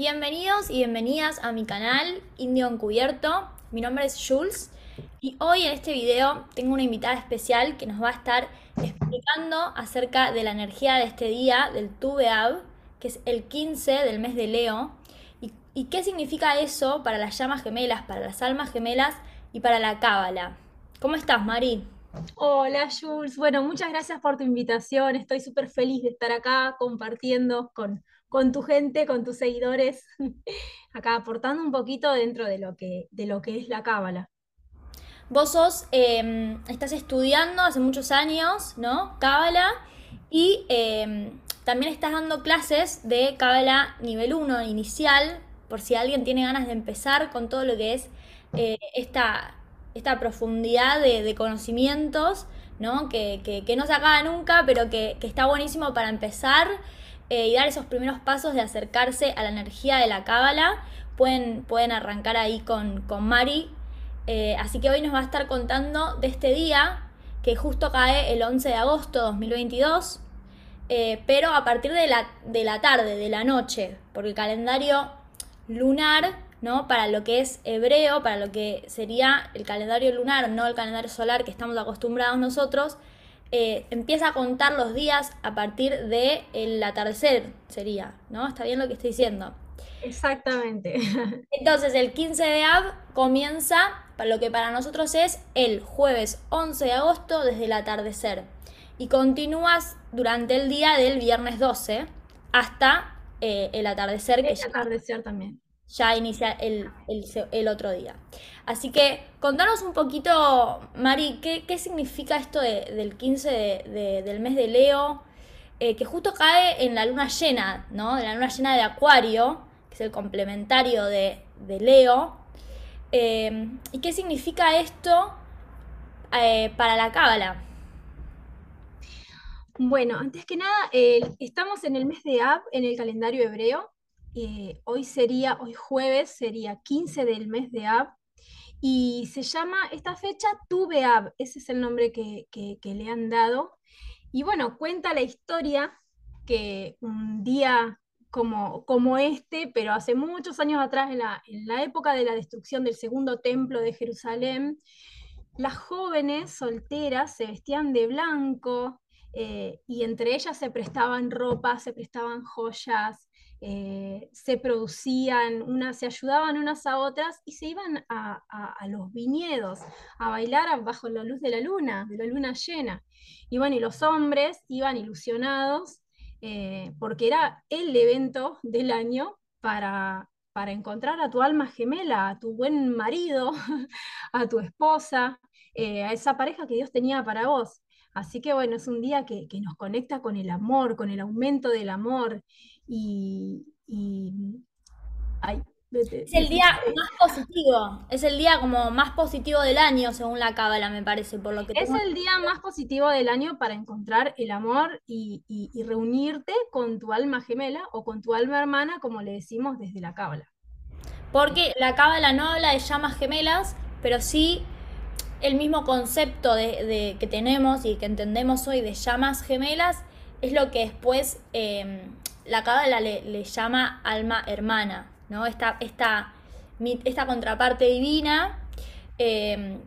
Bienvenidos y bienvenidas a mi canal Indio Encubierto. Mi nombre es Jules y hoy en este video tengo una invitada especial que nos va a estar explicando acerca de la energía de este día del Tubeab, que es el 15 del mes de Leo, y, y qué significa eso para las llamas gemelas, para las almas gemelas y para la cábala. ¿Cómo estás, Mari? Hola Jules, bueno, muchas gracias por tu invitación. Estoy súper feliz de estar acá compartiendo con, con tu gente, con tus seguidores, acá aportando un poquito dentro de lo que, de lo que es la cábala. Vos sos, eh, estás estudiando hace muchos años, ¿no? Cábala, y eh, también estás dando clases de cábala nivel 1 inicial, por si alguien tiene ganas de empezar con todo lo que es eh, esta, esta profundidad de, conocimientos, ¿no? Que, que- que no se acaba nunca, pero que, que está buenísimo para empezar eh, y dar esos primeros pasos de acercarse a la energía de la cábala. Pueden, pueden arrancar ahí con, con Mari. Eh, así que hoy nos va a estar contando de este día, que justo cae el 11 de agosto de 2022, eh, pero a partir de la, de la tarde, de la noche, porque el calendario lunar, ¿no? Para lo que es hebreo, para lo que sería el calendario lunar, no el calendario solar que estamos acostumbrados nosotros, eh, empieza a contar los días a partir del atardecer, sería, ¿no? ¿Está bien lo que estoy diciendo? Exactamente. Entonces el 15 de Av comienza lo que para nosotros es el jueves 11 de agosto desde el atardecer y continúas durante el día del viernes 12 hasta eh, el atardecer que Es ya atardecer también. Ya inicia el, el otro día. Así que contanos un poquito, Mari, ¿qué, qué significa esto de- del 15 de- de- del mes de Leo? Eh, que justo cae en la luna llena, ¿no? De la luna llena de Acuario, que es el complementario de, Leo. Eh, ¿y qué significa esto eh, para la Cábala? Bueno, antes que nada, estamos en el mes de Ab en el calendario hebreo. Eh, hoy sería, hoy jueves sería 15 del mes de Ab y se llama esta fecha Tu Beab, ese es el nombre que, que- que le han dado. Y bueno, cuenta la historia que un día como, como este, pero hace muchos años atrás, en la, en la época de la destrucción del segundo templo de Jerusalén, las jóvenes solteras se vestían de blanco eh, y entre ellas se prestaban ropa, se prestaban joyas, eh, se producían, unas, se ayudaban unas a otras y se iban a, los viñedos a bailar bajo la luz de la luna, de la luna llena. Y bueno, y los hombres iban ilusionados eh, porque era el evento del año para, para encontrar a tu alma gemela, a tu buen marido, a tu esposa, eh, a esa pareja que Dios tenía para vos. Así que bueno, es un día que, que nos conecta con el amor, con el aumento del amor y... y ay, vete, Es el día más positivo, es el día como más positivo del año según la Cábala, me parece, por lo que es tengo el día más positivo del año para encontrar el amor y, y- y reunirte con tu alma gemela o con tu alma hermana, como le decimos desde la cábala. Porque la cábala no habla de llamas gemelas, pero sí el mismo concepto de, de- que tenemos y que entendemos hoy de llamas gemelas es lo que después eh, la cábala le, le llama alma hermana, ¿no? Esta, esta, esta contraparte divina eh,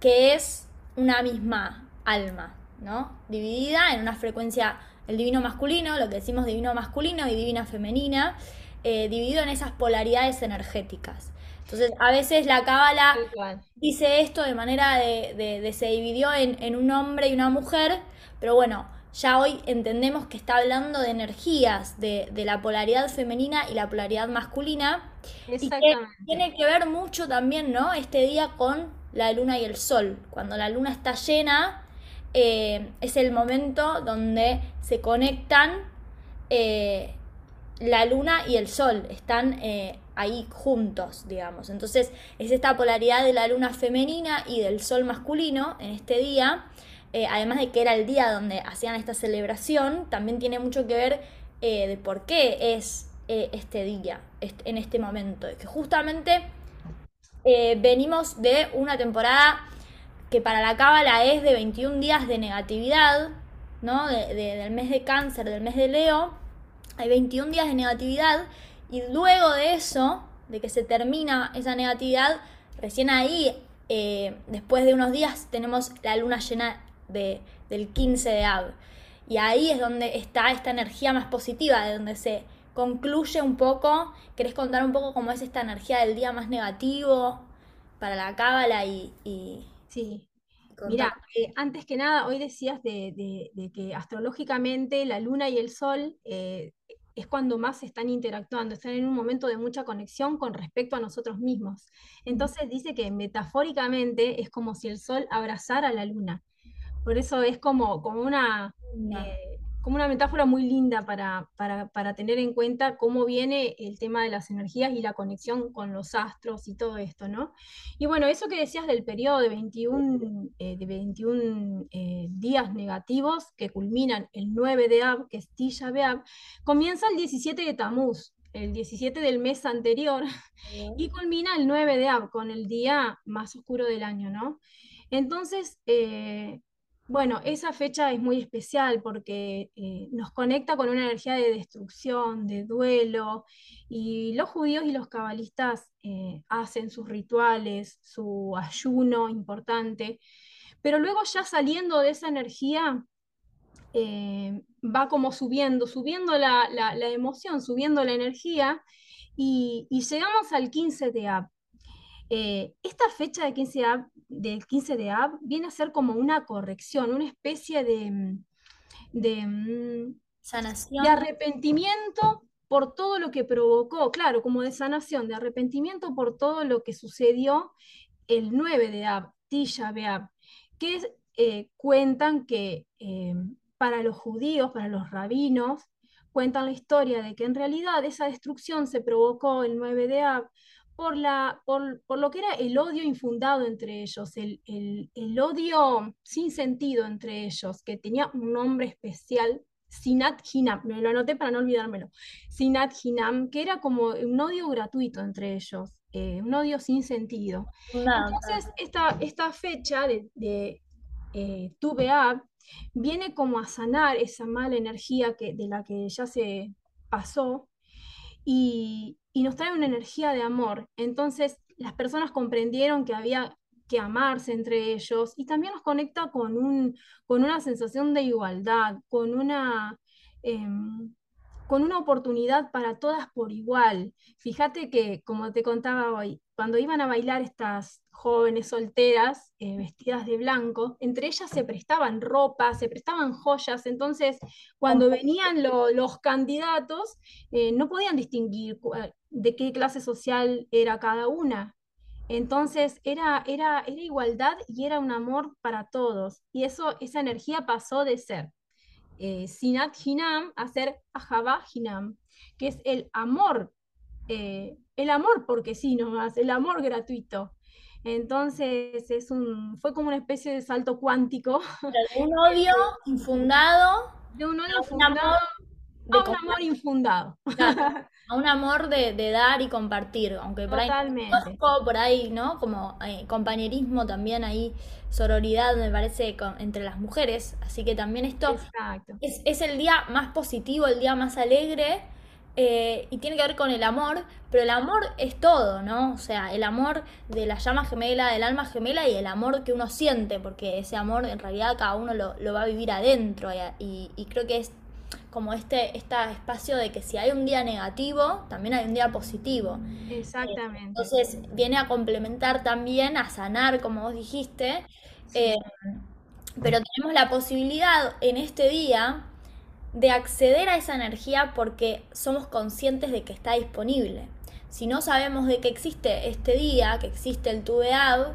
que es una misma alma, ¿no? Dividida en una frecuencia, el divino masculino, lo que decimos divino masculino y divina femenina, eh, dividido en esas polaridades energéticas. Entonces, a veces la cábala dice esto de manera de, de- de se dividió en, en un hombre y una mujer, pero bueno, ya hoy entendemos que está hablando de energías, de, de la polaridad femenina y la polaridad masculina, y que tiene que ver mucho también, ¿no? Este día con la luna y el sol. Cuando la luna está llena, eh, es el momento donde se conectan eh, la luna y el sol, están eh, ahí juntos, digamos. Entonces es esta polaridad de la luna femenina y del sol masculino en este día, eh, además de que era el día donde hacían esta celebración, también tiene mucho que ver eh, de por qué es eh, este día, en este momento, que justamente venimos de una temporada que para la cábala es de 21 días de negatividad, ¿no? De- de- del mes de cáncer, del mes de Leo, hay 21 días de negatividad Y luego de eso, de que se termina esa negatividad, recién ahí, después de unos días, tenemos la luna llena de, del 15 de Ab. Y ahí es donde está esta energía más positiva, de donde se concluye un poco. ¿Querés contar un poco cómo es esta energía del día más negativo para la cábala y, y, Sí, mira, eh, antes que nada, hoy decías de, que astrológicamente la luna y el sol eh, es cuando más están interactuando, están en un momento de mucha conexión con respecto a nosotros mismos. Entonces dice que metafóricamente es como si el sol abrazara a la luna. Por eso es como, como una como una metáfora muy linda para, para, tener en cuenta cómo viene el tema de las energías y la conexión con los astros y todo esto, ¿no? Y bueno, eso que decías del periodo de 21, eh, de 21 eh, días negativos que culminan el 9 de Ab, que es Tisha B'Av, comienza el 17 de Tamuz, el 17 del mes anterior, y culmina el 9 de Ab, con el día más oscuro del año, ¿no? Entonces, eh, bueno, esa fecha es muy especial porque eh, nos conecta con una energía de destrucción, de duelo, y los judíos y los cabalistas eh, hacen sus rituales, su ayuno importante, pero luego ya saliendo de esa energía, eh, va como subiendo, subiendo la, emoción, subiendo la energía, y, y llegamos al 15 de Ab. Esta fecha de 15 del 15 de Ab viene a ser como una corrección, una especie de, mm, de, mm, sanación. de arrepentimiento por todo lo que provocó, claro, como de sanación, de arrepentimiento por todo lo que sucedió el 9 de Ab, Tisha B'Av, que eh, cuentan que eh, para los judíos, para los rabinos, cuentan la historia de que en realidad esa destrucción se provocó el 9 de Ab por, la, por, lo que era el odio infundado entre ellos, el, odio sin sentido entre ellos, que tenía un nombre especial, Sinat Hinam, me lo anoté para no olvidármelo, Sinat Hinam, que era como un odio gratuito entre ellos, eh, un odio sin sentido. Entonces, esta, esta fecha de, de eh, viene como a sanar esa mala energía que, de la que ya se pasó y, nos trae una energía de amor. Entonces las personas comprendieron que había que amarse entre ellos y también nos conecta con, un, con una sensación de igualdad, con una, em, con una oportunidad para todas por igual. Fíjate que, como te contaba hoy, cuando iban a bailar estas jóvenes solteras eh, vestidas de blanco, entre ellas se prestaban ropa, se prestaban joyas, entonces cuando venían los candidatos eh, no podían distinguir de qué clase social era cada una. Entonces era, era, era igualdad y era un amor para todos. Y eso, esa energía pasó de ser eh, Sinat Hinam a ser Ahaba Hinam, que es el amor, eh, el amor porque sí nomás, el amor gratuito. Entonces es un, fue como una especie de salto cuántico. De un odio infundado. De un odio infundado de a un amor infundado. a un amor de, dar y compartir, aunque por Totalmente. ahí por ahí, ¿no? Como eh, compañerismo también ahí, sororidad me parece entre las mujeres, así que también esto es, es, el día más positivo, el día más alegre. Eh, y tiene que ver con el amor, pero el amor es todo, ¿no? O sea, el amor de la llama gemela, del alma gemela y el amor que uno siente, porque ese amor en realidad cada uno lo, lo va a vivir adentro y, y creo que es como este, este espacio de que si hay un día negativo, también hay un día positivo. Exactamente. Entonces viene a complementar también, a sanar, como vos dijiste, eh, pero tenemos la posibilidad en este día de acceder a esa energía porque somos conscientes de que está disponible. Si no sabemos de que existe este día, que existe el Tubeab,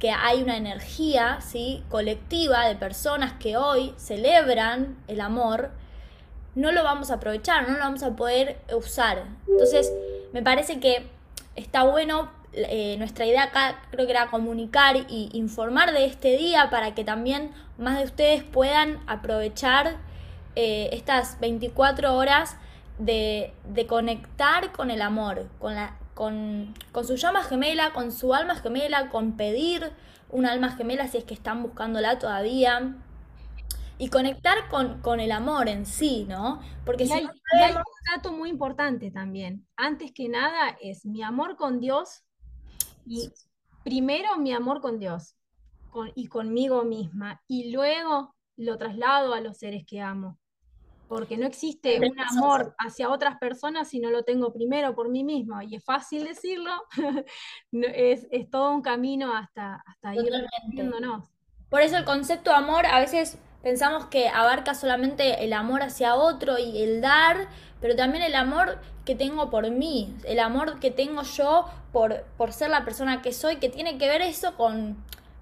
que hay una energía ¿sí? colectiva de personas que hoy celebran el amor, no lo vamos a aprovechar, no lo vamos a poder usar. Entonces, me parece que está bueno, eh, nuestra idea acá creo que era comunicar y informar de este día para que también más de ustedes puedan aprovechar eh, estas 24 horas de, conectar con el amor, con, la, con, con su llama gemela, con su alma gemela, con pedir un alma gemela si es que están buscándola todavía y conectar con, con el amor en sí, ¿no? Porque Y si hay, no un dato muy importante también. Antes que nada es mi amor con Dios y primero mi amor con Dios con- y conmigo misma y luego lo traslado a los seres que amo. Porque no existe un amor hacia otras personas si no lo tengo primero por mí mismo. Y es fácil decirlo, no- es, es todo un camino hasta, hasta ir. Por eso el concepto de amor a veces pensamos que abarca solamente el amor hacia otro y el dar, pero también el amor que tengo por mí, el amor que tengo yo por, por ser la persona que soy, que tiene que ver eso con,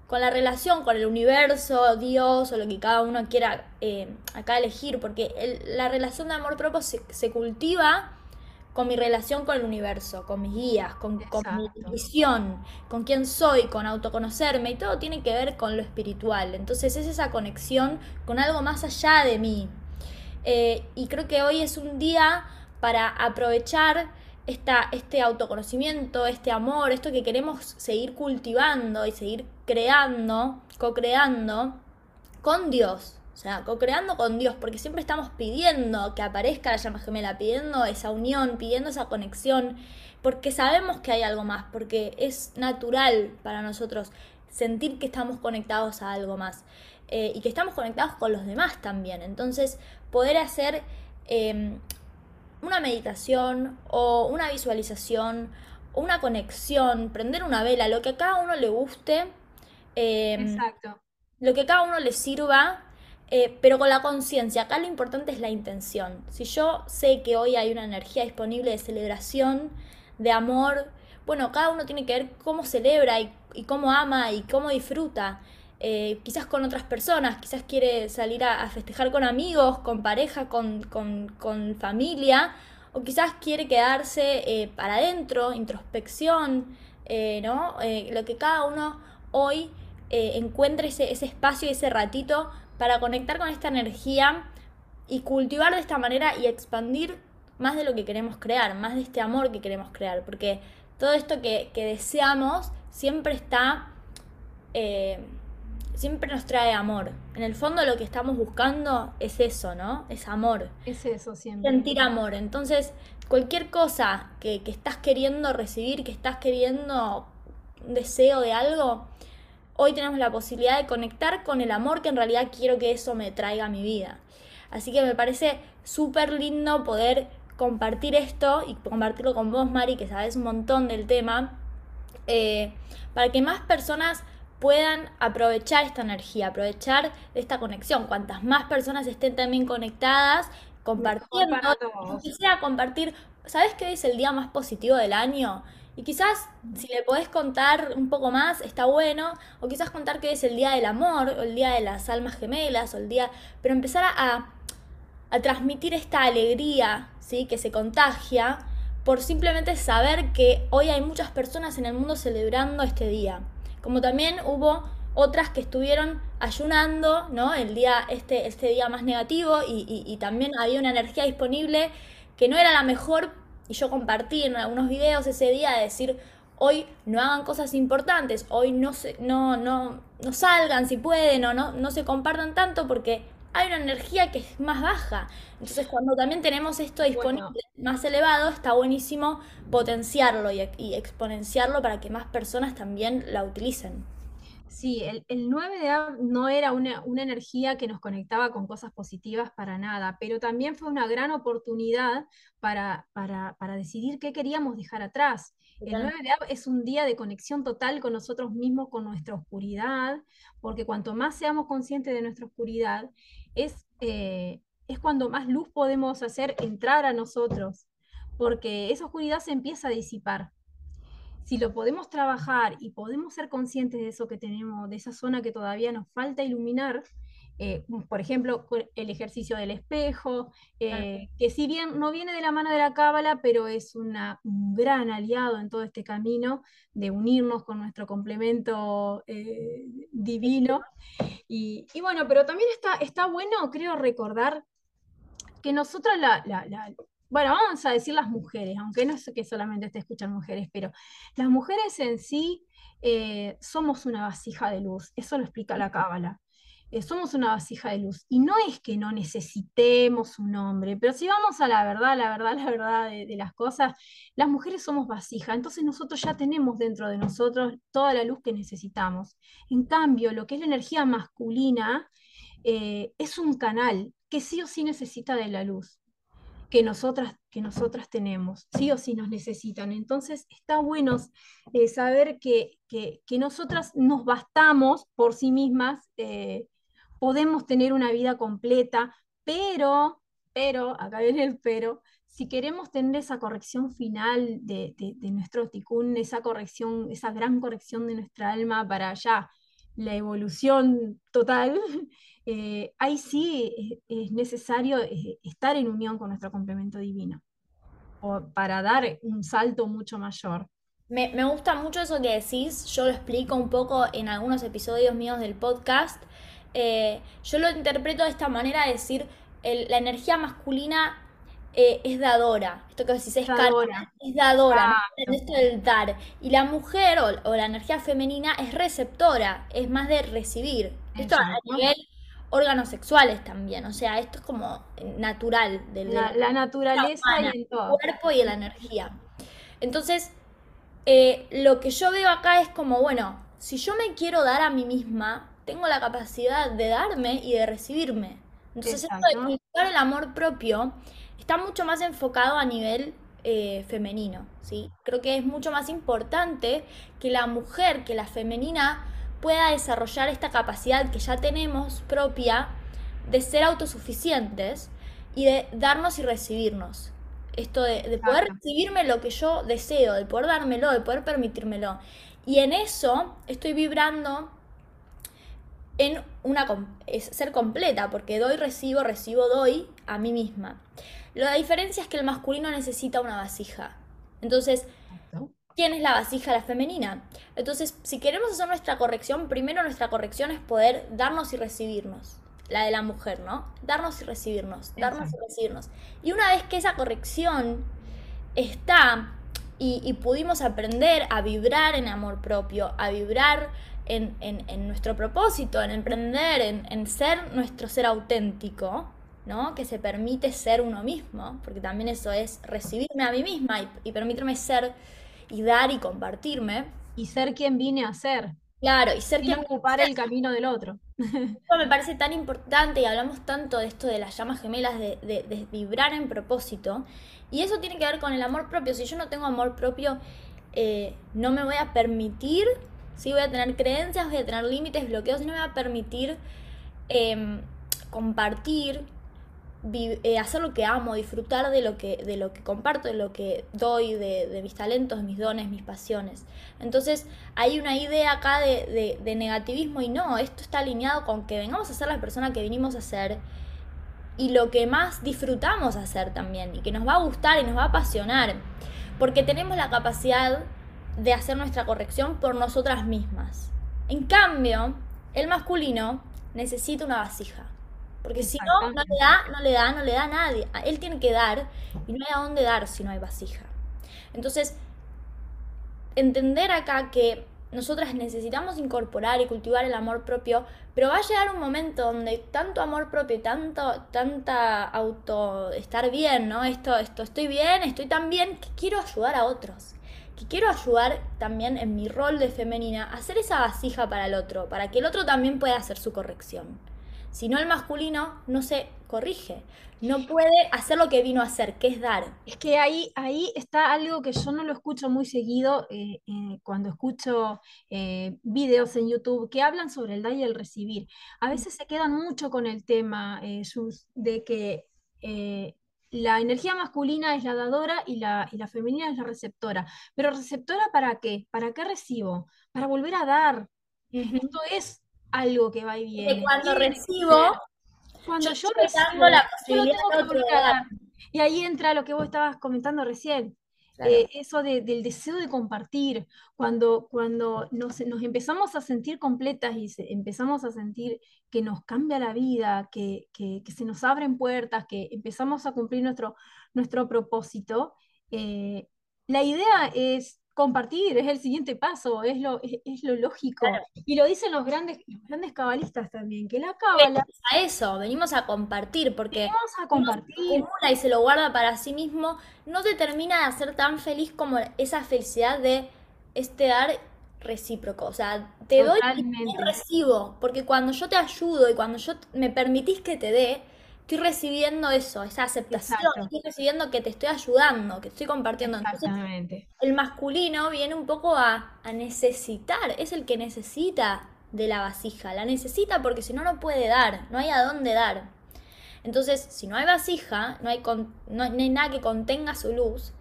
con la relación con el universo, Dios o lo que cada uno quiera eh, acá elegir, porque el- la relación de amor propio se, se cultiva con mi relación con el universo, con mis guías, con, con mi visión, con quién soy, con autoconocerme y todo tiene que ver con lo espiritual. Entonces es esa conexión con algo más allá de mí. Eh, y creo que hoy es un día para aprovechar esta, este autoconocimiento, este amor, esto que queremos seguir cultivando y seguir creando, co-creando con Dios. O sea, co-creando con Dios, porque siempre estamos pidiendo que aparezca la llama gemela, pidiendo esa unión, pidiendo esa conexión, porque sabemos que hay algo más, porque es natural para nosotros sentir que estamos conectados a algo más eh, y que estamos conectados con los demás también. Entonces, poder hacer eh, una meditación o una visualización o una conexión, prender una vela, lo que a cada uno le guste. eh, Exacto. lo que a cada uno le sirva, eh, pero con la conciencia. Acá lo importante es la intención. Si yo sé que hoy hay una energía disponible de celebración, de amor, bueno, cada uno tiene que ver cómo celebra y, cómo ama y cómo disfruta. Eh, quizás con otras personas, quizás quiere salir a, festejar con amigos, con pareja, con, con- familia, o quizás quiere quedarse eh, para adentro, introspección, ¿no? Lo que cada uno hoy encuentre ese, ese espacio y ese ratito para conectar con esta energía y cultivar de esta manera y expandir más de lo que queremos crear, más de este amor que queremos crear, porque todo esto que, que deseamos siempre está, eh, siempre nos trae amor. En el fondo lo que estamos buscando es eso, ¿no? Es amor Es eso siempre. sentir amor. Entonces, cualquier cosa que, que estás queriendo recibir, que estás queriendo un deseo de algo, hoy tenemos la posibilidad de conectar con el amor que en realidad quiero que eso me traiga a mi vida. Así que me parece súper lindo poder compartir esto y compartirlo con vos, Mari, que sabes un montón del tema, eh, para que más personas puedan aprovechar esta energía, aprovechar esta conexión. Cuantas más personas estén también conectadas, compartiendo, quisiera compartir, ¿sabes qué es el día más positivo del año? Y quizás si le podés contar un poco más, está bueno, o quizás contar que es el día del amor, o el día de las almas gemelas, o el día, pero empezar a, transmitir esta alegría, ¿sí? Que se contagia por simplemente saber que hoy hay muchas personas en el mundo celebrando este día. Como también hubo otras que estuvieron ayunando, ¿no? El día, este, este día más negativo y también había una energía disponible que no era la mejor y yo compartí en algunos videos ese día de decir, hoy no hagan cosas importantes, hoy no, se, no, no, no salgan si pueden o no, no se compartan tanto porque hay una energía que es más baja. Entonces cuando también tenemos esto disponible Bueno, más elevado, está buenísimo potenciarlo y, y exponenciarlo para que más personas también la utilicen. Sí, el, el 9 de Av no era una, una energía que nos conectaba con cosas positivas para nada, pero también fue una gran oportunidad para, para, para decidir qué queríamos dejar atrás. El 9 de Av es un día de conexión total con nosotros mismos, con nuestra oscuridad, porque cuanto más seamos conscientes de nuestra oscuridad, es, eh, es cuando más luz podemos hacer entrar a nosotros, porque esa oscuridad se empieza a disipar si lo podemos trabajar y podemos ser conscientes de eso que tenemos, de esa zona que todavía nos falta iluminar, eh, por ejemplo, el ejercicio del espejo, eh, que si bien no viene de la mano de la cábala, pero es una- un gran aliado en todo este camino de unirnos con nuestro complemento eh, divino. Y, y bueno, pero también está, está bueno, creo, recordar que la, la- la- bueno, vamos a decir las mujeres, aunque no es que solamente te escuchan mujeres, pero las mujeres en sí eh, somos una vasija de luz, eso lo explica la Cábala. eh, somos una vasija de luz. Y no es que no necesitemos un hombre, pero si vamos a la verdad, la verdad, la verdad de, las cosas, las mujeres somos vasija, entonces nosotros ya tenemos dentro de nosotros toda la luz que necesitamos. En cambio, lo que es la energía masculina eh, es un canal que sí o sí necesita de la luz que nosotras, que nosotras tenemos, sí o sí nos necesitan. Entonces está bueno eh, saber que, que, nosotras nos bastamos por sí mismas podemos tener una vida completa, pero, pero, acá viene el pero, si queremos tener esa corrección final de, nuestro ticún, esa corrección, esa gran corrección de nuestra alma para allá, la evolución total, eh, ahí sí es, necesario eh, estar en unión con nuestro complemento divino o para dar un salto mucho mayor. Me, me, gusta mucho eso que decís, yo lo explico un poco en algunos episodios míos del podcast, eh, yo lo interpreto de esta manera, de decir, la energía masculina eh, es dadora, esto que decís es dadora, es dadora, esto del dar, y la mujer o, la energía femenina es receptora, es más de recibir, esto a nivel órganos sexuales también, o sea, esto es como natural del la, la naturaleza y el cuerpo y la energía. Entonces, eh, lo que yo veo acá es como, bueno, si yo me quiero dar a mí misma, tengo la capacidad de darme y de recibirme. Entonces, esto de cultivar el amor propio está mucho más enfocado a nivel eh, femenino, ¿sí? Creo que es mucho más importante que la mujer, que la femenina, pueda desarrollar esta capacidad que ya tenemos propia de ser autosuficientes y de darnos y recibirnos. Esto de, de poder recibirme lo que yo deseo, de poder dármelo, de poder permitírmelo. Y en eso estoy vibrando en una es ser completa, porque doy, recibo, recibo, doy a mí misma. La diferencia es que el masculino necesita una vasija. Entonces, ¿quién es la vasija? La femenina. Entonces, si queremos hacer nuestra corrección, primero nuestra corrección es poder darnos y recibirnos. La de la mujer, ¿no? Darnos y recibirnos, darnos y recibirnos. Y una vez que esa corrección está y, y pudimos aprender a vibrar en amor propio, a vibrar en, nuestro propósito, en emprender, en, ser nuestro ser auténtico, ¿no? Que se permite ser uno mismo, porque también eso es recibirme a mí misma y, permitirme ser y dar y compartirme. Y ser quien vine a ser. Claro, y ser quien ocupar el camino del otro. me parece tan importante y hablamos tanto de esto de las llamas gemelas, de, vibrar en propósito. Y eso tiene que ver con el amor propio. Si yo no tengo amor propio, eh, no me voy a permitir ¿sí? Voy a tener creencias, voy a tener límites, bloqueos y no me va a permitir em, compartir, eh, hacer lo que amo, disfrutar de lo que, de lo que comparto, de lo que doy, de, mis talentos, mis dones, mis pasiones. Entonces hay una idea acá de, de, negativismo y no, esto está alineado con que vengamos a ser la persona que vinimos a ser y lo que más disfrutamos hacer también y que nos va a gustar y nos va a apasionar. Porque tenemos la capacidad de hacer nuestra corrección por nosotras mismas. En cambio, el masculino necesita una vasija. Porque si no, no le da, no le da, no le da a nadie. Él tiene que dar y no hay a dónde dar si no hay vasija. Entonces, entender acá que nosotras necesitamos incorporar y cultivar el amor propio, pero va a llegar un momento donde tanto amor propio tanto, tanta auto estar bien, ¿no? Esto, esto, estoy bien, estoy tan bien que quiero ayudar a otros quiero ayudar también en mi rol de femenina a hacer esa vasija para el otro, para que el otro también pueda hacer su corrección. Si no, el masculino no se corrige, no puede hacer lo que vino a hacer, que es dar. Es que ahí, ahí está algo que yo no lo escucho muy seguido eh, eh, cuando escucho eh, videos en YouTube que hablan sobre el dar y el recibir. A veces se quedan mucho con el tema de que la energía masculina es la dadora y la, y la femenina es la receptora. Pero receptora para qué? ¿Para qué recibo? Para volver a dar. Esto es algo que va y viene. cuando recibo, cuando yo, recibo, la posibilidad. Y ahí entra lo que vos estabas comentando recién. Eh, eso del deseo de compartir, cuando, cuando nos, empezamos a sentir completas y empezamos a sentir que nos cambia la vida, que, se nos abren puertas, que empezamos a cumplir nuestro, nuestro propósito, eh, la idea es compartir, es el siguiente paso, es lo, es, lo lógico. Y lo dicen los grandes, los grandes cabalistas también, que la cábala... A eso, venimos a compartir, porque venimos a compartir. y se lo guarda para sí mismo, no te termina de hacer tan feliz como esa felicidad de este dar recíproco. O sea, te doy y recibo, porque cuando yo te ayudo y cuando yo me permitís que te dé, estoy recibiendo eso, esa aceptación, estoy recibiendo que te estoy ayudando, que estoy compartiendo. Exactamente. el masculino viene un poco a, necesitar, es el que necesita de la vasija, la necesita porque si no, no puede dar, no hay a dónde dar. Entonces, si no hay vasija, no hay, no hay nada que contenga su luz,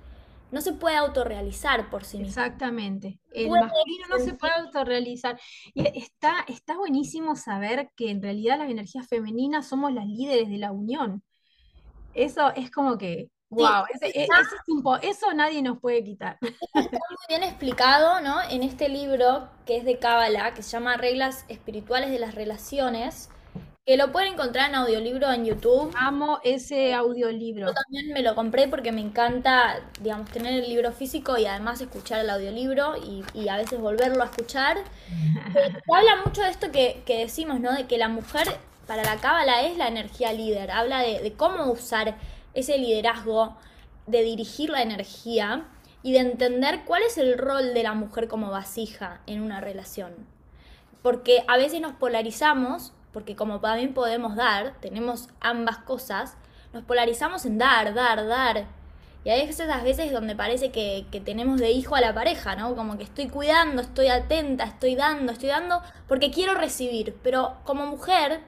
no se puede autorrealizar por sí mismo. Exactamente. El masculino no se puede autorrealizar. Y está, está buenísimo saber que en realidad las energías femeninas somos las líderes de la unión. Eso es como que, wow, e, eso nadie nos puede quitar. Está muy bien explicado, ¿no? En este libro que es de Cábala, que se llama Reglas Espirituales de las Relaciones, que lo pueden encontrar en audiolibro en YouTube. Amo ese audiolibro. Yo también me lo compré porque me encanta, digamos, tener el libro físico y además escuchar el audiolibro y, y a veces volverlo a escuchar. habla mucho de esto que, que, decimos, ¿no? De que la mujer para la cábala es la energía líder. Habla de, de cómo usar ese liderazgo, de dirigir la energía y de entender cuál es el rol de la mujer como vasija en una relación. Porque a veces nos polarizamos porque como también podemos dar, tenemos ambas cosas, nos polarizamos en dar, dar, dar. Y hay esas veces donde parece que, tenemos de hijo a la pareja, ¿no? Como que estoy cuidando, estoy atenta, estoy dando, estoy dando, porque quiero recibir. Pero como mujer,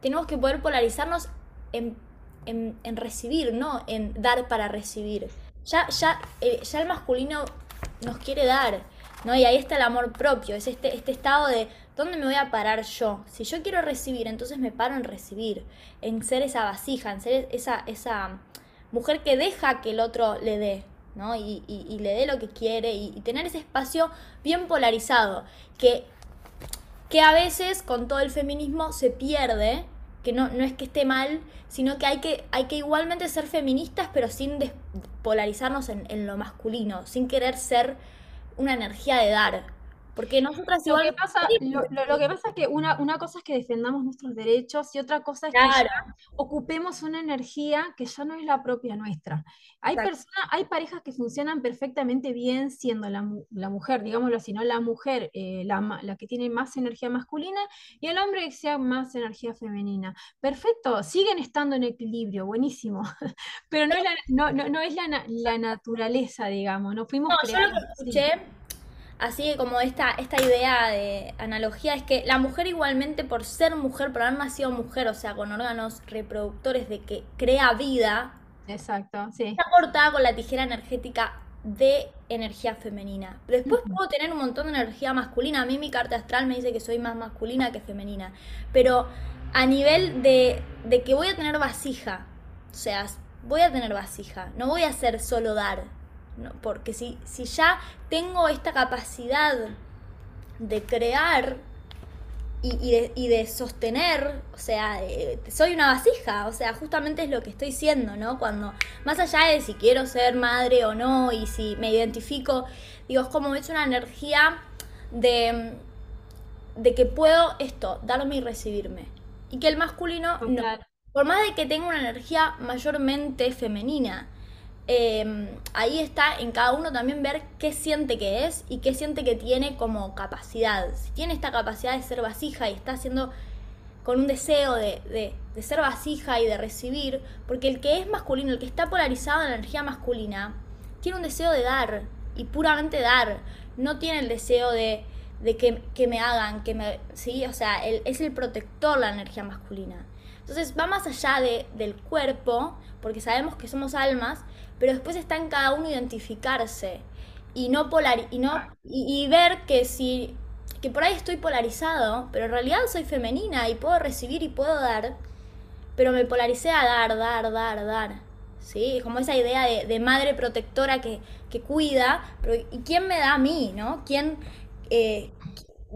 tenemos que poder polarizarnos en, recibir, ¿no? En dar para recibir. Ya, ya, eh, ya el masculino nos quiere dar, ¿no? Y ahí está el amor propio, es este, este estado de ¿Dónde me voy a parar yo? Si yo quiero recibir, entonces me paro en recibir, en ser esa vasija, en ser esa, esa mujer que deja que el otro le dé, ¿no? Y, le dé lo que quiere y, tener ese espacio bien polarizado, que, que a veces con todo el feminismo se pierde, que no, no es que esté mal, sino que hay que, hay que igualmente ser feministas, pero sin polarizarnos en, en lo masculino, sin querer ser una energía de dar, porque nosotras lo Que pasa, lo, que pasa es que una, una cosa es que defendamos nuestros derechos y otra cosa es que ocupemos una energía que ya no es la propia nuestra. Hay personas, hay parejas que funcionan perfectamente bien siendo la, mujer, digámoslo así, ¿no? La mujer, eh, la, la, que tiene más energía masculina, y el hombre que sea más energía femenina. Perfecto, siguen estando en equilibrio, buenísimo. Pero no es la, no, no, es la, la naturaleza, digamos, no fuimos no, Yo lo escuché Así como esta, esta idea de analogía es que la mujer igualmente por ser mujer, por haber nacido mujer, o sea, con órganos reproductores de que crea vida, Exacto, sí. Está cortada con la tijera energética de energía femenina. Después puedo tener un montón de energía masculina. A mí mi carta astral me dice que soy más masculina que femenina. Pero a nivel de, de que voy a tener vasija, o sea, voy a tener vasija, no voy a hacer solo dar, porque si, si ya tengo esta capacidad de crear y, de, sostener, o sea, soy una vasija, o sea, justamente es lo que estoy siendo, ¿no? Cuando, más allá de si quiero ser madre o no, y si me identifico, digo, es como es una energía de, de que puedo esto, darme y recibirme. Y que el masculino, no. Por más de que tenga una energía mayormente femenina, Em, ahí está en cada uno también ver qué siente que es y qué siente que tiene como capacidad. Si tiene esta capacidad de ser vasija y está haciendo con un deseo de, de, ser vasija y de recibir, porque el que es masculino, el que está polarizado en la energía masculina, tiene un deseo de dar y puramente dar, no tiene el deseo de, de que, me hagan, que me... Sí, o sea, es el protector la energía masculina. Entonces va más allá de, del cuerpo, porque sabemos que somos almas, pero después está en cada uno identificarse y no polar y no y, ver que si que por ahí estoy polarizado, pero en realidad soy femenina y puedo recibir y puedo dar, pero me polaricé a dar, dar, dar, dar. ¿Sí? Como esa idea de, madre protectora que, que, cuida, pero ¿y quién me da a mí, no? ¿Quién, eh,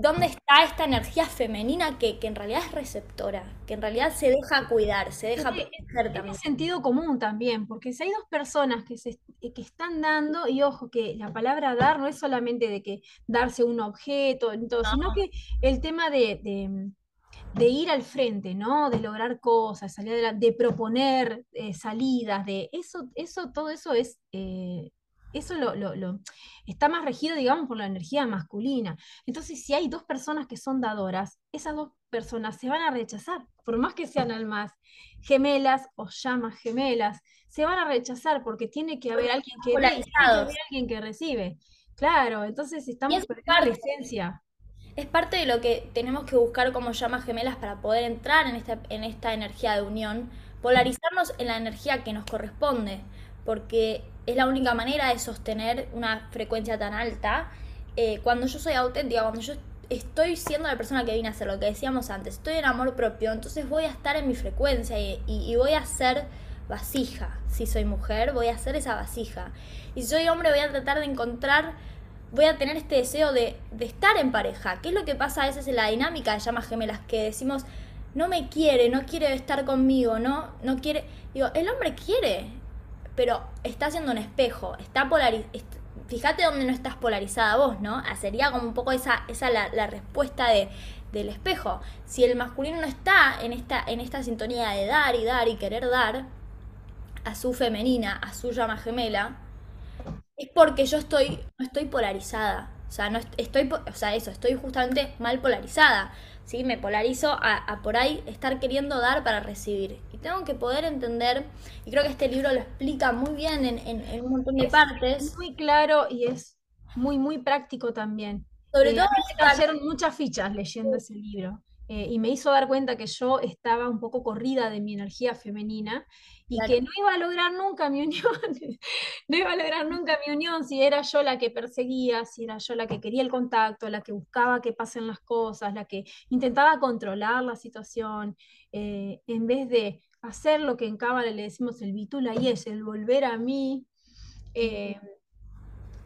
dónde está esta energía femenina que, en realidad es receptora, que en realidad se deja cuidar, se deja proteger también. sentido común también, porque si hay dos personas que, se, que están dando, y ojo, que la palabra dar no es solamente de que darse un objeto, sino que el tema de, de, ir al frente, ¿no? De lograr cosas, salir de proponer eh, salidas, de eso, eso, todo eso es eh, eso lo, está más regido, digamos, por la energía masculina. Entonces, si hay dos personas que son dadoras, esas dos personas se van a rechazar, por más que sean almas gemelas o llamas gemelas, se van a rechazar porque tiene que haber alguien que, alguien que recibe. Claro, entonces estamos perdiendo la esencia. Es parte de lo que tenemos que buscar como llamas gemelas para poder entrar en esta, en esta energía de unión, polarizarnos en la energía que nos corresponde, porque es la única manera de sostener una frecuencia tan alta. Eh, cuando yo soy auténtica, cuando yo estoy siendo la persona que vine a ser, lo que decíamos antes, estoy en amor propio, entonces voy a estar en mi frecuencia y, voy a ser vasija. Si soy mujer, voy a ser esa vasija. Y si soy hombre, voy a tratar de encontrar, voy a tener este deseo de, estar en pareja. ¿Qué es lo que pasa a veces en la dinámica de llamas gemelas? Que decimos, no me quiere, no quiere estar conmigo, no, no quiere. Digo, el hombre quiere, pero está haciendo un espejo, está polarizado. Fíjate dónde no estás polarizada vos, ¿no? Ah, sería como un poco esa, esa la, respuesta de, del espejo. Si el masculino no está en esta, en esta sintonía de dar y dar y querer dar a su femenina, a su llama gemela, es porque yo estoy, no estoy polarizada. O sea, no estoy, o sea, eso, estoy justamente mal polarizada. ¿Sí? Me polarizo a, por ahí estar queriendo dar para recibir. Y tengo que poder entender, y creo que este libro lo explica muy bien en, un montón de partes. Es muy claro y es muy, muy práctico también. Sobre eh, todo, me cayeron muchas fichas leyendo ese libro. Eh, y me hizo dar cuenta que yo estaba un poco corrida de mi energía femenina y que no iba a lograr nunca mi unión, no iba a lograr nunca mi unión si era yo la que perseguía, si era yo la que quería el contacto, la que buscaba que pasen las cosas, la que intentaba controlar la situación, eh, en vez de hacer lo que en Cábala le decimos el bitula y es el volver a mí. Eh,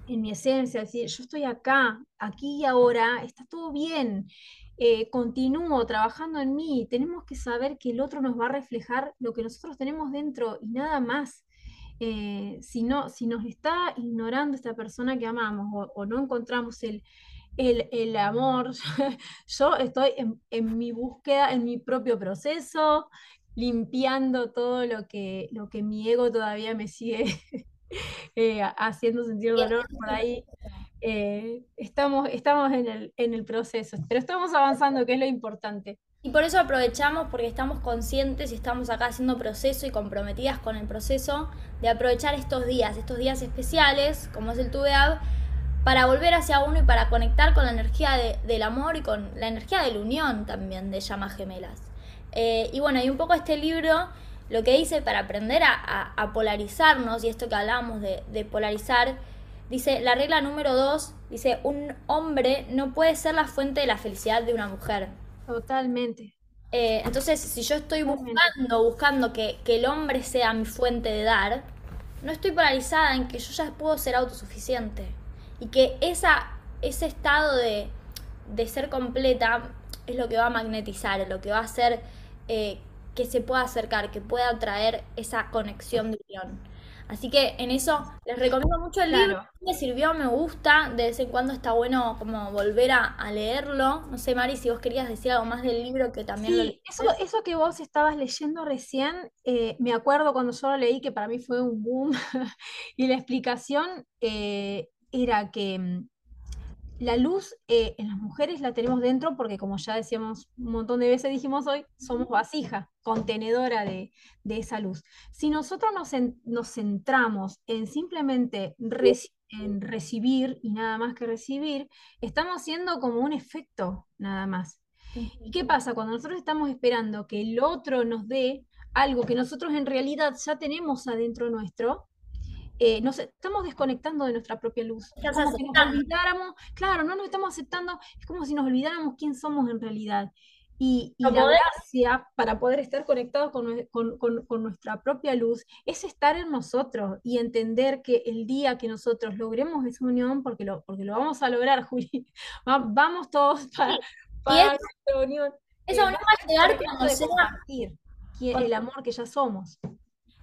en mi esencia, decir, yo estoy acá, aquí y ahora, está todo bien, eh, continúo trabajando en mí, tenemos que saber que el otro nos va a reflejar lo que nosotros tenemos dentro y nada más. Eh, si, no, si nos está ignorando esta persona que amamos o, no encontramos el, el, amor, yo estoy en, mi búsqueda, en mi propio proceso, limpiando todo lo que, lo que mi ego todavía me sigue eh, haciendo sentir dolor por ahí. Eh, estamos, estamos en, el, en el proceso, pero estamos avanzando, que es lo importante. Y por eso aprovechamos, porque estamos conscientes y estamos acá haciendo proceso y comprometidas con el proceso, de aprovechar estos días, estos días especiales, como es el TUBEAB, para volver hacia uno y para conectar con la energía del amor y con la energía de la unión también de llamas gemelas. Eh, y bueno, y un poco este libro lo que dice para aprender a, polarizarnos, y esto que hablábamos de, de polarizar, Dice, la regla número dos, dice, un hombre no puede ser la fuente de la felicidad de una mujer. Totalmente. Eh, entonces, si yo estoy buscando, buscando que, el hombre sea mi fuente de dar, no estoy polarizada en que yo ya puedo ser autosuficiente. Y que esa, ese estado de, ser completa es lo que va a magnetizar, es lo que va a hacer eh, que se pueda acercar, que pueda atraer esa conexión de unión. Así que en eso les recomiendo mucho el libro. Me sirvió, me gusta. De vez en cuando está bueno como volver a, leerlo. No sé, Mari, si vos querías decir algo más del libro que también sí, Eso, eso que vos estabas leyendo recién, eh, me acuerdo cuando yo lo leí que para mí fue un boom. y la explicación eh, era que mm, la luz eh, en las mujeres la tenemos dentro porque, como ya decíamos un montón de veces, dijimos hoy, somos vasija, contenedora de, esa luz. Si nosotros nos, centramos en simplemente en recibir y nada más que recibir, estamos haciendo como un efecto nada más. ¿Y qué pasa? Cuando nosotros estamos esperando que el otro nos dé algo que nosotros en realidad ya tenemos adentro nuestro, eh, nos estamos desconectando de nuestra propia luz. Como si nos olvidáramos, claro, no nos estamos aceptando, es como si nos olvidáramos quién somos en realidad. Y, y la poder- gracia para poder estar conectados con, con- con- con nuestra propia luz es estar en nosotros y entender que el día que nosotros logremos esa unión, porque lo, porque lo vamos a lograr, Juli, va- vamos todos para, para es- nuestra unión. Esa eh, unión va a llegar cuando sea compartir el amor que ya somos.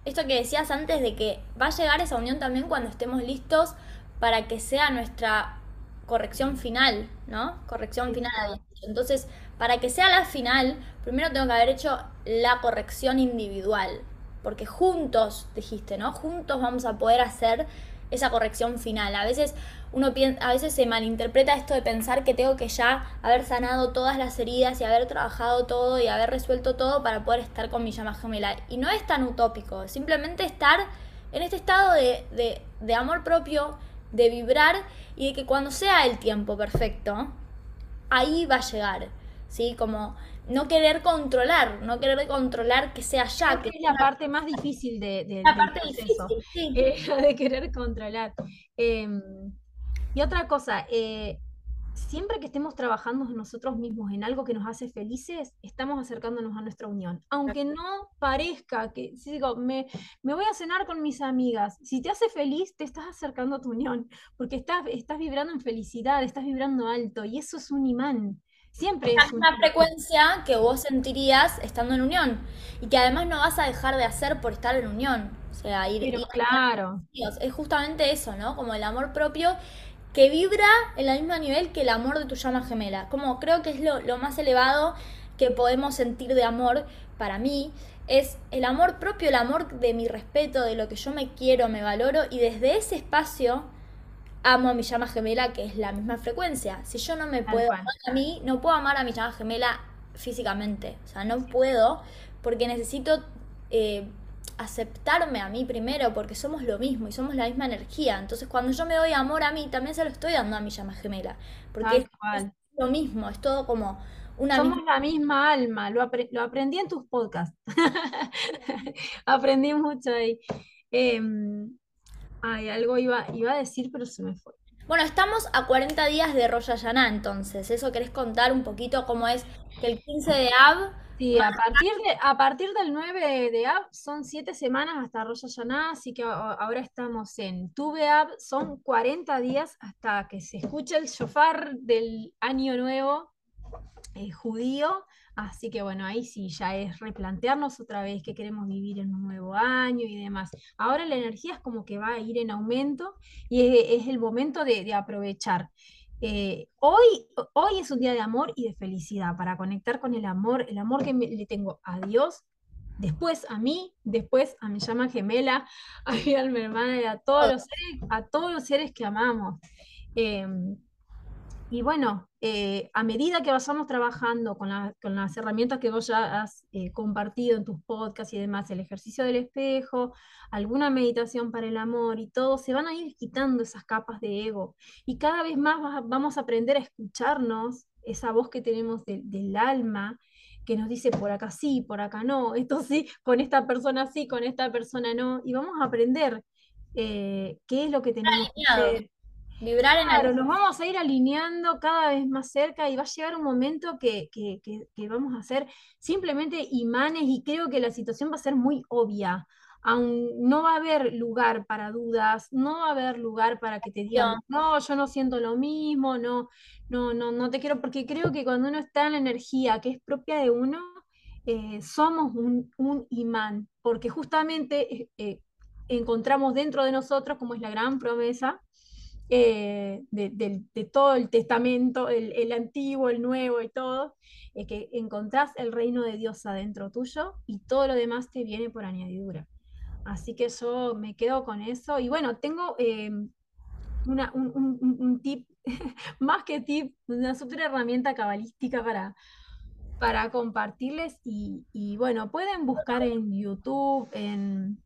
Esto que decías antes de que va a llegar esa unión también cuando estemos listos para que sea nuestra corrección final, ¿no? Corrección final. Entonces, para que sea la final, primero tengo que haber hecho la corrección individual, porque juntos, dijiste, ¿no? Juntos vamos a poder hacer esa corrección final. A veces uno piensa, a veces se malinterpreta esto de pensar que tengo que ya haber sanado todas las heridas y haber trabajado todo y haber resuelto todo para poder estar con mi llama gemela. Y no es tan utópico, simplemente estar en este estado de, de- de amor propio, de vibrar y de que cuando sea el tiempo perfecto, ahí va a llegar, ¿sí? Como no querer controlar, no querer controlar que sea ya, que es la parte más difícil de, de- la del parte proceso. difícil, sí. eh, de querer controlar. Eh, y otra cosa, eh, siempre que estemos trabajando nosotros mismos en algo que nos hace felices, estamos acercándonos a nuestra unión. Aunque no parezca que, si digo, me, me voy a cenar con mis amigas, si te hace feliz, te estás acercando a tu unión, porque estás, estás vibrando en felicidad, estás vibrando alto, y eso es un imán. Siempre es un misma imán. frecuencia que vos sentirías estando en unión y que además no vas a dejar de hacer por estar en unión. O sea, ir, Pero ir- claro, es justamente eso, ¿no? Como el amor propio que vibra en el mismo nivel que el amor de tu llama gemela. Como creo que es lo, lo más elevado que podemos sentir de amor para mí. Es el amor propio, el amor de mi respeto, de lo que yo me quiero, me valoro y desde ese espacio amo a mi llama gemela que es la misma frecuencia. Si yo no me Tal puedo cual. amar a mí, no puedo amar a mi llama gemela físicamente. O sea, no puedo porque necesito eh, aceptarme a mí primero porque somos lo mismo y somos la misma energía. Entonces, cuando yo me doy amor a mí, también se lo estoy dando a mi llama gemela. Porque es, lo mismo, es todo como una Somos misma... la misma alma, lo, apre- lo aprendí en tus podcasts. Aprendí mucho ahí. Em, ay, algo iba, iba a decir, pero se me fue. Bueno, estamos a 40 días de Rosh Hashanah, entonces. ¿Eso querés contar un poquito cómo es que el 15 de Av Sí, a partir de, a partir del 9 de Ab son 7 semanas hasta Rosh Hashanah, así que ahora estamos en Tu Ab, son 40 días hasta que se escuche el shofar del año nuevo eh, judío, así que bueno, ahí sí ya es replantearnos otra vez que queremos vivir en un nuevo año y demás. Ahora la energía es como que va a ir en aumento y es, es el momento de, de aprovechar. Eh, hoy, hoy es un día de amor y de felicidad para conectar con el amor, el amor que me- le tengo a Dios, después a mí, después a mi llama gemela, a mi alma hermana y a todos los seres, a todos los seres que amamos. Em, y bueno, eh, a medida que vayamos trabajando con, la- con las herramientas que vos ya has eh, compartido en tus podcasts y demás, el ejercicio del espejo, alguna meditación para el amor y todo, se van a ir quitando esas capas de ego. Y cada vez más va- vamos a aprender a escucharnos, esa voz que tenemos de- del alma, que nos dice por acá sí, por acá no, esto sí, con esta persona sí, con esta persona no, y vamos a aprender eh, qué es lo que tenemos que hacer. Vibrar en Claro, el... nos vamos a ir alineando cada vez más cerca y va a llegar un momento que, que- que- que vamos a ser simplemente imanes y creo que la situación va a ser muy obvia. Aún no va a haber lugar para dudas, no va a haber lugar para que te digan, no, yo no siento lo mismo, no, no, no, no te quiero, porque creo que cuando uno está en la energía que es propia de uno, eh, somos un, un imán, porque justamente eh, eh, encontramos dentro de nosotros, como es la gran promesa, eh, de, todo el testamento, el, el antiguo, el nuevo y todo, eh, que encontrás el reino de Dios adentro tuyo y todo lo demás te viene por añadidura. Así que yo me quedo con eso. Y bueno, tengo eh, una- un, un- un- un tip, más que tip, una super herramienta cabalística para, para compartirles. Y, y bueno, pueden buscar en YouTube, en,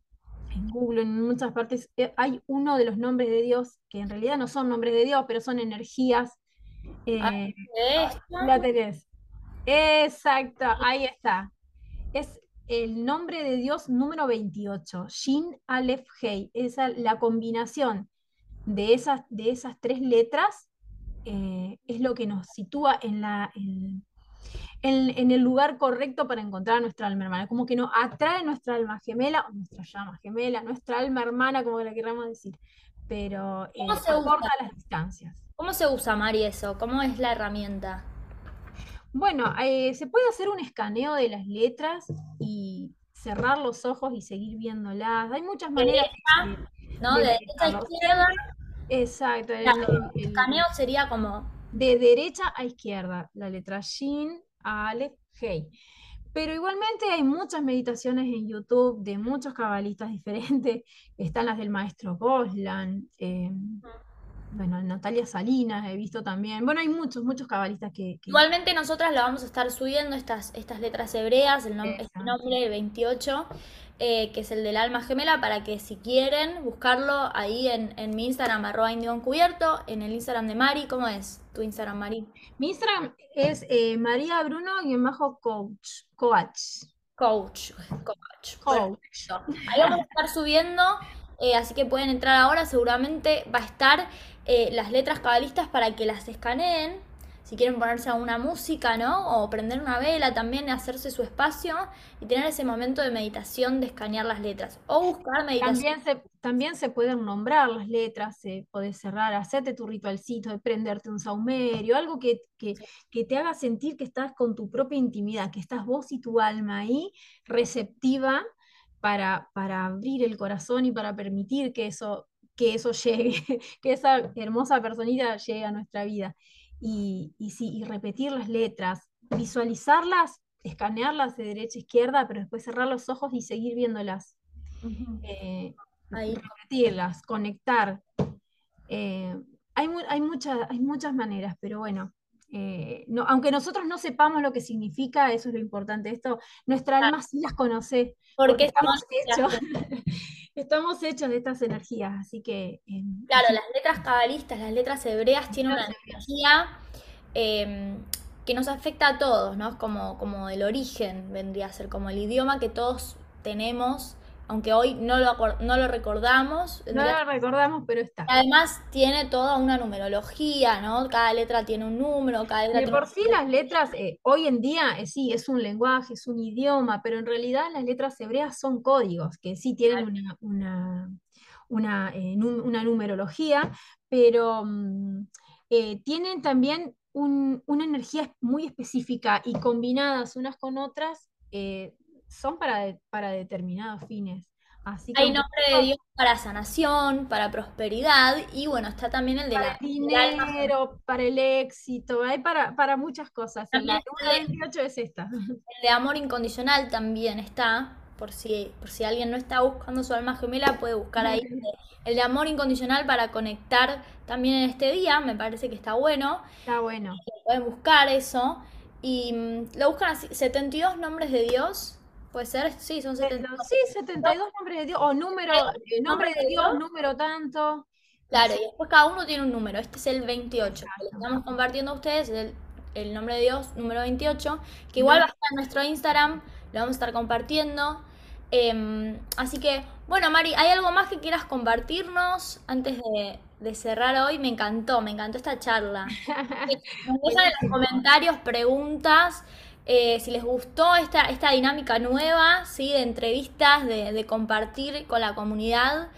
en Google, en muchas partes. eh, Hay uno de los nombres de Dios, que en realidad no son nombres de Dios, pero son energías. eh, de esto. la tenés. Exacto, ahí está. Es el nombre de Dios número 28, Shin Aleph Hei. Esa, la combinación de esas, de esas tres letras eh, es lo que nos sitúa en la, en, en, el lugar correcto para encontrar a nuestra alma hermana, como que nos atrae nuestra alma gemela, o nuestra llama gemela, nuestra alma hermana, como la queramos decir, pero eh, ¿Cómo se acorta las distancias. ¿Cómo se usa, Mari, eso? ¿Cómo es la herramienta? Bueno, eh, se puede hacer un escaneo de las letras y cerrar los ojos y seguir viéndolas. Hay muchas maneras. ¿no? De, derecha a izquierda. Exacto. el, escaneo sería como. De derecha a izquierda, la letra Shin, Ale, Hey. Pero igualmente hay muchas meditaciones en YouTube de muchos cabalistas diferentes. Están las del maestro Goslan. Eh, bueno, Natalia Salinas he visto también. Bueno, hay muchos, muchos cabalistas que, Igualmente nosotras lo vamos a estar subiendo, estas, estas letras hebreas, el este nombre 28, eh, que es el del alma gemela, para que si quieren buscarlo ahí en, en mi Instagram, arroba cubierto, en el Instagram de Mari, ¿cómo es tu Instagram, Mari? Mi Instagram es eh, María Bruno y bajo coach, coach. Coach, coach. coach. Ahí vamos a estar subiendo, eh, así que pueden entrar ahora, seguramente va a estar eh, las letras cabalistas para que las escaneen, si quieren ponerse a una música, ¿no? O prender una vela también, hacerse su espacio y tener ese momento de meditación de escanear las letras. O buscar meditación. También se, también se pueden nombrar las letras, se puede cerrar, hacerte tu ritualcito de prenderte un saumerio, algo que, que, que te haga sentir que estás con tu propia intimidad, que estás vos y tu alma ahí receptiva para, para, abrir el corazón y para permitir que eso que eso llegue, que esa hermosa personita llegue a nuestra vida. Y, y, sí, y repetir las letras, visualizarlas, escanearlas de derecha a izquierda, pero después cerrar los ojos y seguir viéndolas. Eh, repetirlas, conectar. Eh, hay, hay, muchas, hay muchas maneras, pero bueno, eh, no, aunque nosotros no sepamos lo que significa, eso es lo importante. Esto, nuestra alma sí las conoce. Porque, estamos hechos, estamos hechos de estas energías, así que... Em, claro, las letras cabalistas, las letras hebreas tienen una energía em, que nos afecta a todos, ¿no? Como, como el origen vendría a ser, como el idioma que todos tenemos aunque hoy no lo, no lo recordamos. No lo recordamos, pero está. Además tiene toda una numerología, ¿no? Cada letra tiene un número, cada letra De por sí las letras, eh, hoy en día eh, sí, es un lenguaje, es un idioma, pero en realidad las letras hebreas son códigos, que sí tienen una, una, eh, una, numerología, pero mm, tienen también una energía muy específica y combinadas unas con otras son para, para determinados fines. Así Hay nombre de Dios para sanación, para prosperidad y bueno, está también el de para la, el dinero, para el éxito, hay para, para muchas cosas. la 28 es esta. El de amor incondicional también está, por si, por si alguien no está buscando su alma gemela, puede buscar ahí el de amor incondicional para conectar también en este día, me parece que está bueno. Está bueno. Pueden buscar eso y mm, lo buscan así, 72 nombres de Dios Puede ser, sí, son 72. Sí, 72 nombres de Dios, o número, eh, nombre de Dios, número tanto. Claro, y después cada uno tiene un número. Este es el 28. Que estamos compartiendo a ustedes el, el, nombre de Dios, número 28, que igual va a estar en nuestro Instagram, lo vamos a estar compartiendo. Em, así que, bueno, Mari, ¿hay algo más que quieras compartirnos antes de, de cerrar hoy? Me encantó, me encantó esta charla. Nos dejan en los comentarios preguntas. Eh, si les gustó esta, esta dinámica nueva, ¿sí? de entrevistas, de, compartir con la comunidad,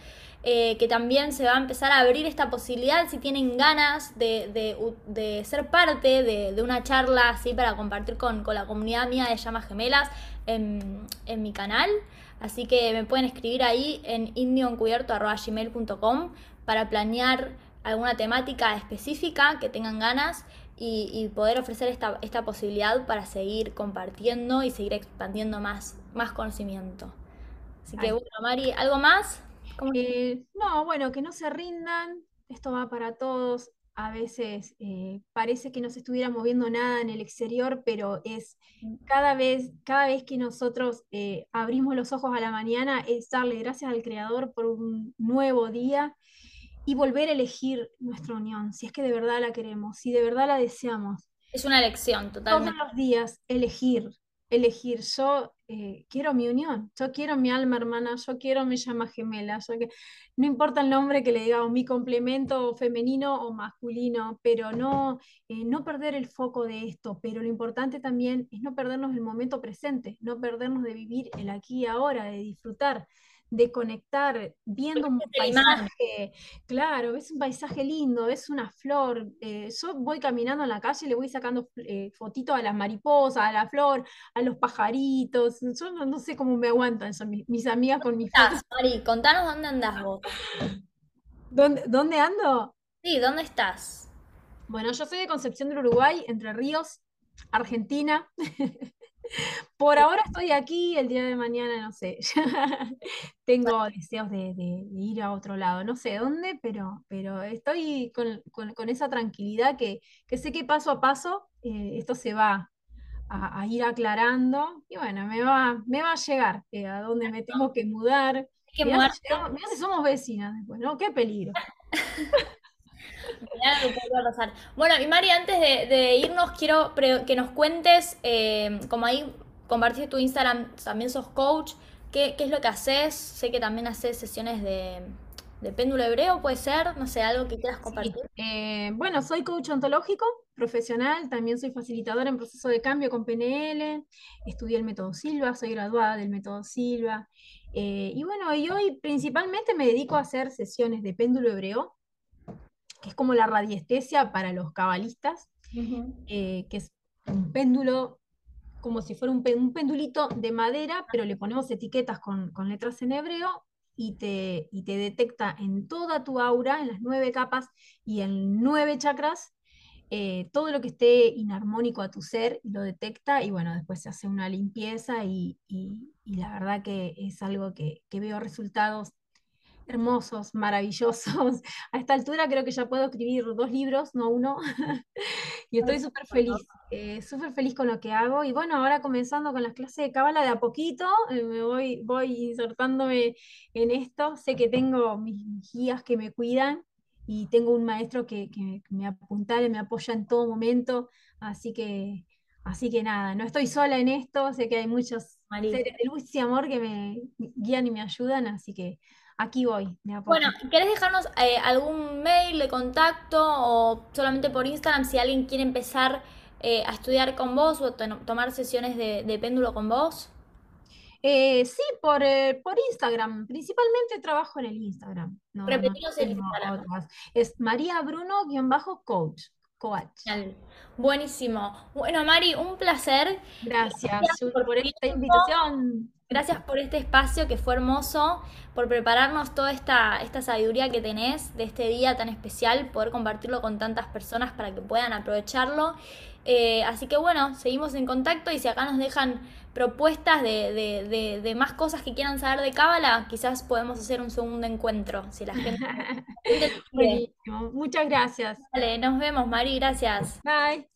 eh, que también se va a empezar a abrir esta posibilidad si tienen ganas de, ser parte de, una charla así para compartir con, la comunidad mía de Llamas Gemelas en, mi canal. Así que me pueden escribir ahí en indioencubierto.com para planear alguna temática específica que tengan ganas y, poder ofrecer esta, esta, posibilidad para seguir compartiendo y seguir expandiendo más, más conocimiento. Así que, bueno, Mari, ¿algo más? Eh, no, bueno, que no se rindan, esto va para todos. A veces eh, parece que no se estuviera moviendo nada en el exterior, pero es mm. cada vez, cada vez que nosotros eh, abrimos los ojos a la mañana, es darle gracias al Creador por un nuevo día y volver a elegir nuestra unión, si es que de verdad la queremos, si de verdad la deseamos. Es una elección totalmente. Todos los días elegir, elegir. Yo eh, quiero mi unión, yo quiero mi alma hermana, yo quiero mi llama gemela, yo que, no importa el nombre que le digamos, mi complemento femenino o masculino, pero no, eh, no perder el foco de esto, pero lo importante también es no perdernos el momento presente, no perdernos de vivir el aquí y ahora, de disfrutar de conectar viendo un paisaje, claro, ves un paisaje lindo, ves una flor, eh, yo voy caminando en la calle y le voy sacando eh, fotitos a las mariposas, a la flor, a los pajaritos, yo no, sé cómo me aguantan mis, amigas con mis fotos. Mari, contanos dónde andás vos. ¿Dónde, ¿Dónde ando? Sí, ¿dónde estás? Bueno, yo soy de Concepción del Uruguay, Entre Ríos, Argentina. Por ahora estoy aquí, el día de mañana no sé. Tengo deseos de, ir a otro lado, no sé dónde, pero, pero estoy con, esa tranquilidad que, sé que paso a paso eh, esto se va a, ir aclarando y bueno, me va, me va a llegar eh, a donde me tengo que mudar. Mira si, somos vecinas después, ¿no? Qué peligro. Bueno, y Mari, antes de, irnos, quiero que nos cuentes, eh, como ahí compartiste tu Instagram, también sos coach, ¿qué, es lo que haces? Sé que también haces sesiones de, péndulo hebreo, puede ser, no sé, algo que quieras compartir. Eh, bueno, soy coach ontológico profesional, también soy facilitadora en proceso de cambio con PNL, estudié el método Silva, soy graduada del método Silva. Eh, y bueno, y hoy principalmente me dedico a hacer sesiones de péndulo hebreo, que es como la radiestesia para los cabalistas, eh, que es un péndulo como si fuera un, pendulito de madera, pero le ponemos etiquetas con, letras en hebreo y te, y te, detecta en toda tu aura, en las nueve capas y en nueve chakras, eh, todo lo que esté inarmónico a tu ser, lo detecta y bueno, después se hace una limpieza y, la verdad que es algo que, que, veo resultados hermosos, maravillosos. A esta altura creo que ya puedo escribir dos libros, no uno. y estoy súper feliz, eh, súper feliz con lo que hago. Y bueno, ahora comenzando con las clases de cábala de a poquito, eh, me voy, voy insertándome en esto. Sé que tengo mis, guías que me cuidan y tengo un maestro que, me apuntale, me apoya en todo momento. Así que, así que nada, no estoy sola en esto. Sé que hay muchos seres de luz y amor que me guían y me ayudan. Así que aquí voy. Bueno, ¿querés dejarnos eh, algún mail de contacto o solamente por Instagram si alguien quiere empezar eh, a estudiar con vos o tomar sesiones de, péndulo con vos? Eh, sí, por, por Instagram. Principalmente trabajo en el Instagram. No, el Instagram. Es María Bruno-coach. Coach. Buenísimo. Bueno, Mari, un placer. Gracias, por esta invitación. Gracias por este espacio que fue hermoso, por prepararnos toda esta, esta sabiduría que tenés de este día tan especial, poder compartirlo con tantas personas para que puedan aprovecharlo. Eh, así que bueno, seguimos en contacto y si acá nos dejan propuestas de, más cosas que quieran saber de Cábala, quizás podemos hacer un segundo encuentro, si la gente... Muchas gracias. Vale, nos vemos, Mari, gracias. Bye.